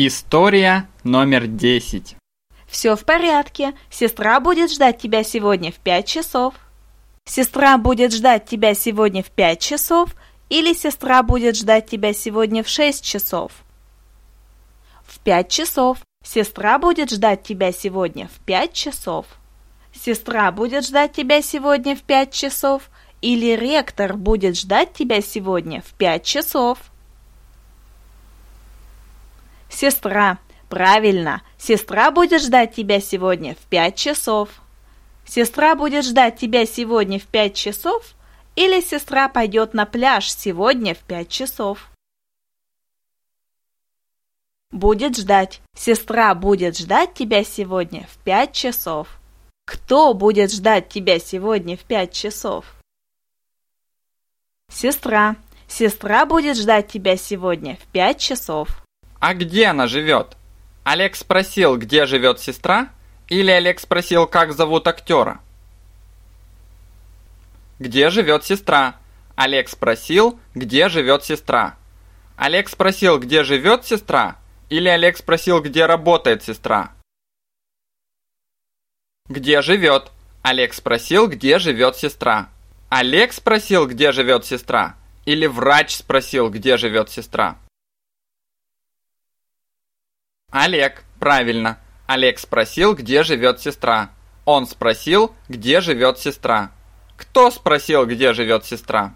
История номер 10. Все в порядке. Сестра будет ждать тебя сегодня в пять часов. Сестра будет ждать тебя сегодня в пять часов или сестра будет ждать тебя сегодня в шесть часов. В пять часов. Сестра будет ждать тебя сегодня в пять часов. Сестра будет ждать тебя сегодня в пять часов или ректор будет ждать тебя сегодня в пять часов. Сестра. Правильно. Сестра будет ждать тебя сегодня в пять часов. Сестра будет ждать тебя сегодня в пять часов или сестра пойдет на пляж сегодня в пять часов. Будет ждать. Сестра будет ждать тебя сегодня в пять часов. Кто будет ждать тебя сегодня в пять часов? Сестра. Сестра будет ждать тебя сегодня в пять часов. А где она живет? Олег спросил, где живет сестра, или Олег спросил, как зовут актера? Где живет сестра? Олег спросил, где живет сестра. Олег спросил, где живет сестра, или Олег спросил, где работает сестра? Где живет? Олег спросил, где живет сестра. Олег спросил, где живет сестра, или врач спросил, где живет сестра. Олег, правильно. Олег спросил, где живет сестра. Он спросил, где живет сестра. Кто спросил, где живет сестра?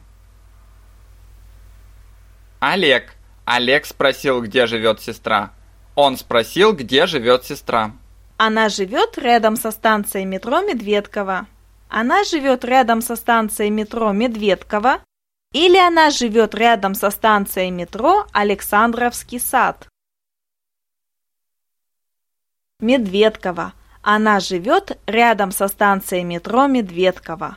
Олег. Олег спросил, где живет сестра. Он спросил, где живет сестра. Она живет рядом со станцией метро Медведково. Она живет рядом со станцией метро Медведково. Или она живет рядом со станцией метро Александровский сад. Медведково. Она живет рядом со станцией метро Медведково.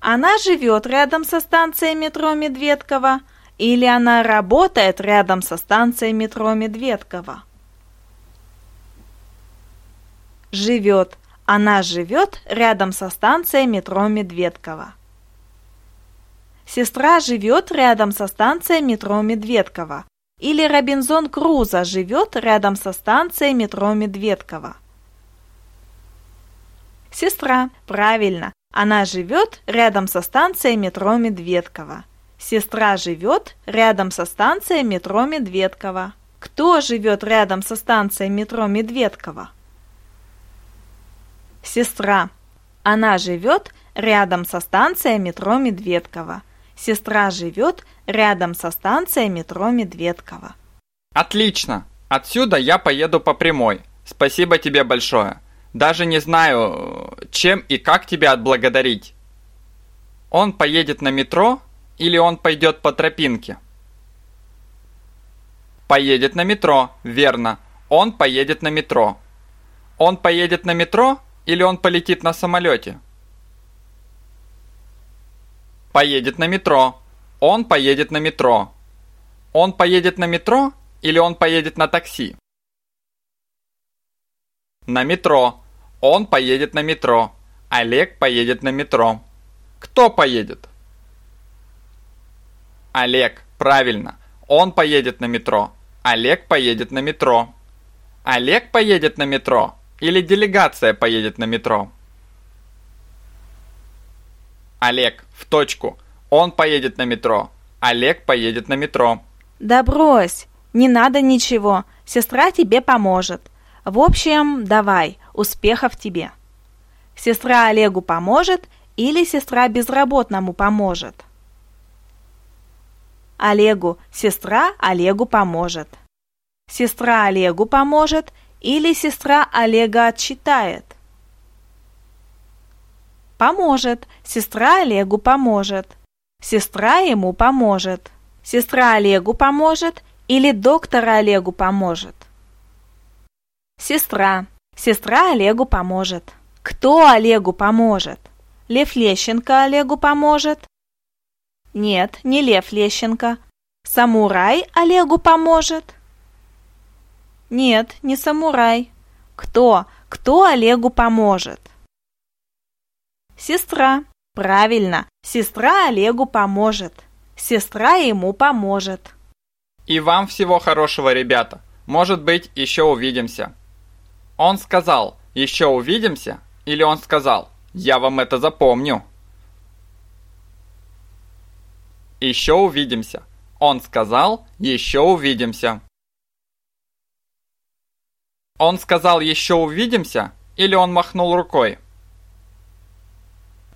Она живет рядом со станцией метро Медведково или она работает рядом со станцией метро Медведково. Живет. Она живет рядом со станцией метро Медведково. Сестра живет рядом со станцией метро Медведково. Или Робинзон Крузо живет рядом со станцией метро Медведково. Сестра. Правильно. Она живет рядом со станцией метро Медведково. Сестра живет рядом со станцией метро Медведково. Кто живет рядом со станцией метро Медведково? Сестра. Она живет рядом со станцией метро Медведково. Сестра живет рядом со станцией метро Медведково. Отлично! Отсюда я поеду по прямой. Спасибо тебе большое. Даже не знаю, чем и как тебя отблагодарить. Он поедет на метро или он пойдет по тропинке? Поедет на метро, верно. Он поедет на метро. Он поедет на метро или он полетит на самолете? Поедет на метро. Он поедет на метро. Он поедет на метро или он поедет на такси? На метро. Он поедет на метро. Олег поедет на метро. Кто поедет? Олег, правильно. Он поедет на метро. Олег поедет на метро. Олег поедет на метро или делегация поедет на метро? Олег, в точку. Он поедет на метро. Олег поедет на метро. Да брось, не надо ничего. Сестра тебе поможет. В общем, давай, успехов тебе. Сестра Олегу поможет или сестра безработному поможет? Олегу, сестра Олегу поможет. Сестра Олегу поможет или сестра Олега отчитает? Поможет. Сестра Олегу поможет. Сестра ему поможет. Сестра Олегу поможет или доктор Олегу поможет? Сестра. Сестра Олегу поможет. Кто Олегу поможет? Лев Лещенко Олегу поможет? Нет, не Лев Лещенко. Самурай Олегу поможет? Нет, не самурай. Кто? Кто Олегу поможет? Сестра. Правильно, сестра Олегу поможет. Сестра ему поможет. И вам всего хорошего, ребята. Может быть, еще увидимся. Он сказал «Еще увидимся» или он сказал «Я вам это запомню». Еще увидимся. Он сказал «Еще увидимся». Он сказал «Еще увидимся» или он махнул рукой?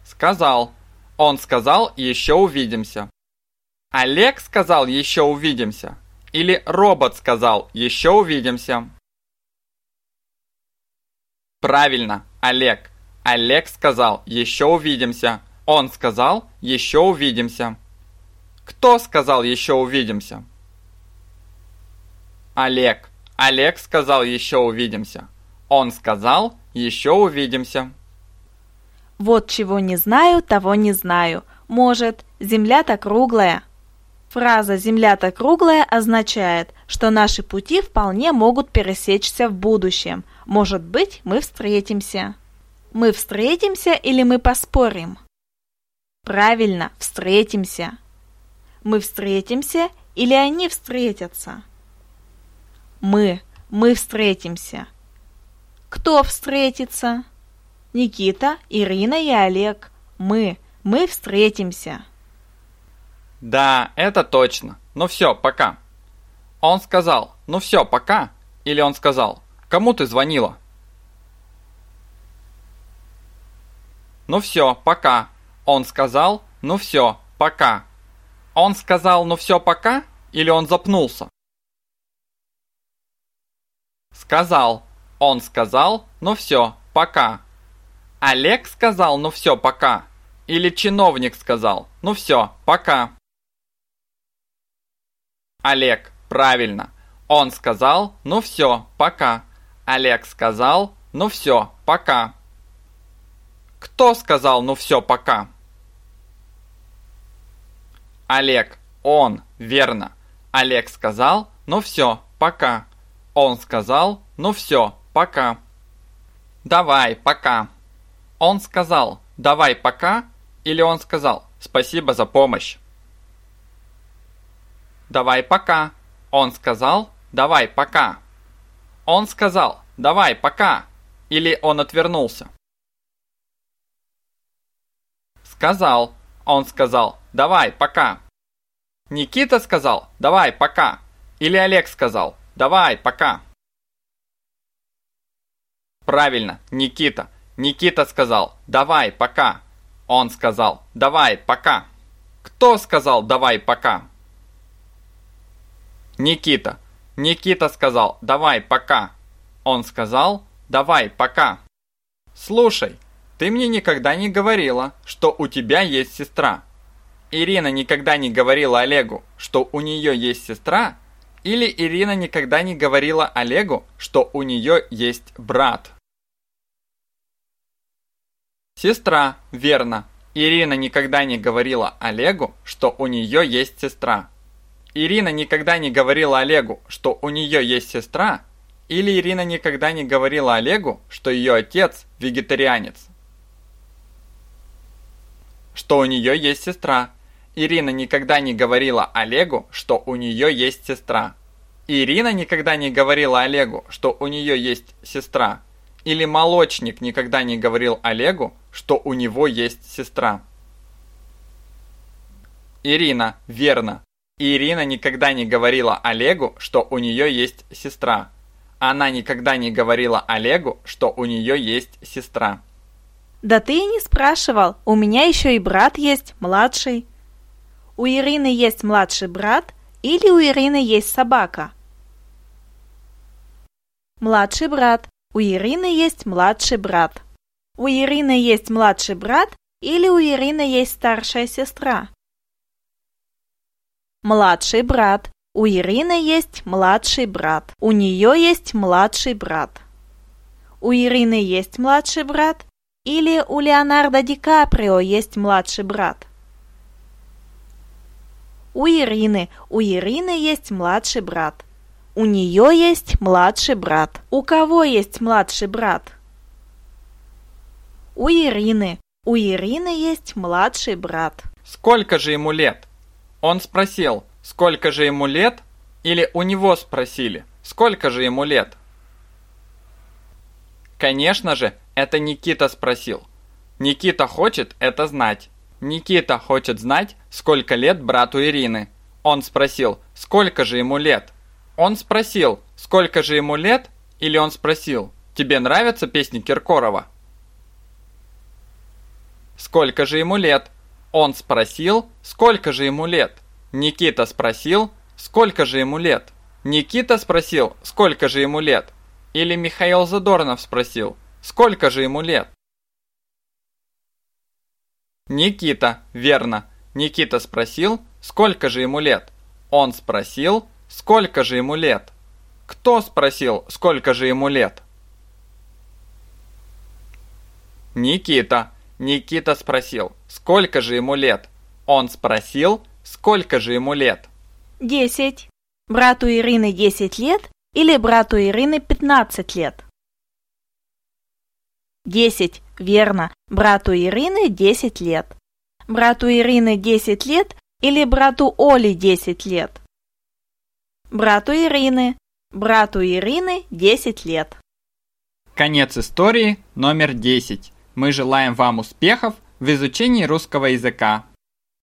Сказал. Он сказал «Еще увидимся». Олег сказал «Еще увидимся» или робот сказал «Еще увидимся». Правильно, Олег. Олег сказал «Еще увидимся». Он сказал «Еще увидимся». Кто сказал «Еще увидимся»? Олег. Олег сказал «Еще увидимся». Он сказал «Еще увидимся». Вот чего не знаю, того не знаю. Может, земля-то круглая. Фраза «земля-то круглая» означает, что наши пути вполне могут пересечься в будущем. Может быть, мы встретимся. Мы встретимся или мы поспорим? Правильно, встретимся. Мы встретимся или они встретятся? Мы, мы встретимся. Кто встретится? Никита, Ирина и Олег. Мы, мы встретимся. Да, это точно. Ну все, пока. Он сказал, ну все, пока. Или он сказал, кому ты звонила? Ну все, пока. Он сказал, ну все, пока. Он сказал, ну все, пока? Или он запнулся? Сказал. Он сказал, ну все, пока. Олег сказал, ну все, пока. Или чиновник сказал, ну все, пока. Олег, правильно. Он сказал, ну все, пока. Олег сказал, ну все, пока. Кто сказал, ну все, пока? Олег, он, верно. Олег сказал, ну все, пока. Он сказал, ну все, пока. Давай, пока. Он сказал, давай, пока. Или он сказал, спасибо за помощь. «Давай пока». Он сказал «Давай пока». Он сказал «Давай пока». Или он отвернулся. Сказал. Он сказал «Давай пока». Никита сказал «Давай пока». Или Олег сказал «Давай пока». Правильно, Никита. Никита сказал «Давай пока». Он сказал «Давай пока». Кто сказал «Давай пока»? Никита. Никита сказал «давай, пока». Он сказал «давай, пока». Слушай, ты мне никогда не говорила, что у тебя есть сестра. Ирина никогда не говорила Олегу, что у нее есть сестра, или Ирина никогда не говорила Олегу, что у нее есть брат. Сестра, верно. Ирина никогда не говорила Олегу, что у нее есть сестра. Ирина никогда не говорила Олегу, что у нее есть сестра, или Ирина никогда не говорила Олегу, что ее отец вегетарианец. Что у нее есть сестра. Ирина никогда не говорила Олегу, что у нее есть сестра. Ирина никогда не говорила Олегу, что у нее есть сестра. Или молочник никогда не говорил Олегу, что у него есть сестра. Ирина, верно. Ирина никогда не говорила Олегу, что у нее есть сестра. Она никогда не говорила Олегу, что у нее есть сестра. Да ты и не спрашивал, у меня еще и брат есть, младший. У Ирины есть младший брат или у Ирины есть собака? Младший брат. У Ирины есть младший брат. У Ирины есть младший брат или у Ирины есть старшая сестра? Младший брат. У Ирины есть младший брат. У нее есть младший брат. У Ирины есть младший брат? Или у Леонардо Ди Каприо есть младший брат? У Ирины, у Ирины есть младший брат. У нее есть младший брат. У кого есть младший брат? У Ирины, у Ирины есть младший брат. Сколько же ему лет? Он спросил, сколько же ему лет, или у него спросили, сколько же ему лет? Конечно же, это Никита спросил. Никита хочет это знать. Никита хочет знать, сколько лет брату Ирины. Он спросил, сколько же ему лет? Он спросил, сколько же ему лет? Или он спросил, тебе нравятся песни Киркорова? Сколько же ему лет? Он спросил, сколько же ему лет? Никита спросил, сколько же ему лет? Никита спросил, сколько же ему лет? Или Михаил Задорнов спросил, сколько же ему лет? Никита, верно. Никита спросил, сколько же ему лет? Он спросил, сколько же ему лет? Кто спросил, сколько же ему лет? Никита. Никита спросил, сколько же ему лет? Он спросил, сколько же ему лет? Десять. Брату Ирины десять лет или брату Ирины пятнадцать лет? Десять. Верно. Брату Ирины десять лет. Брату Ирины десять лет или брату Оли десять лет? Брату Ирины. Брату Ирины десять лет. Конец истории номер 10. Мы желаем вам успехов в изучении русского языка.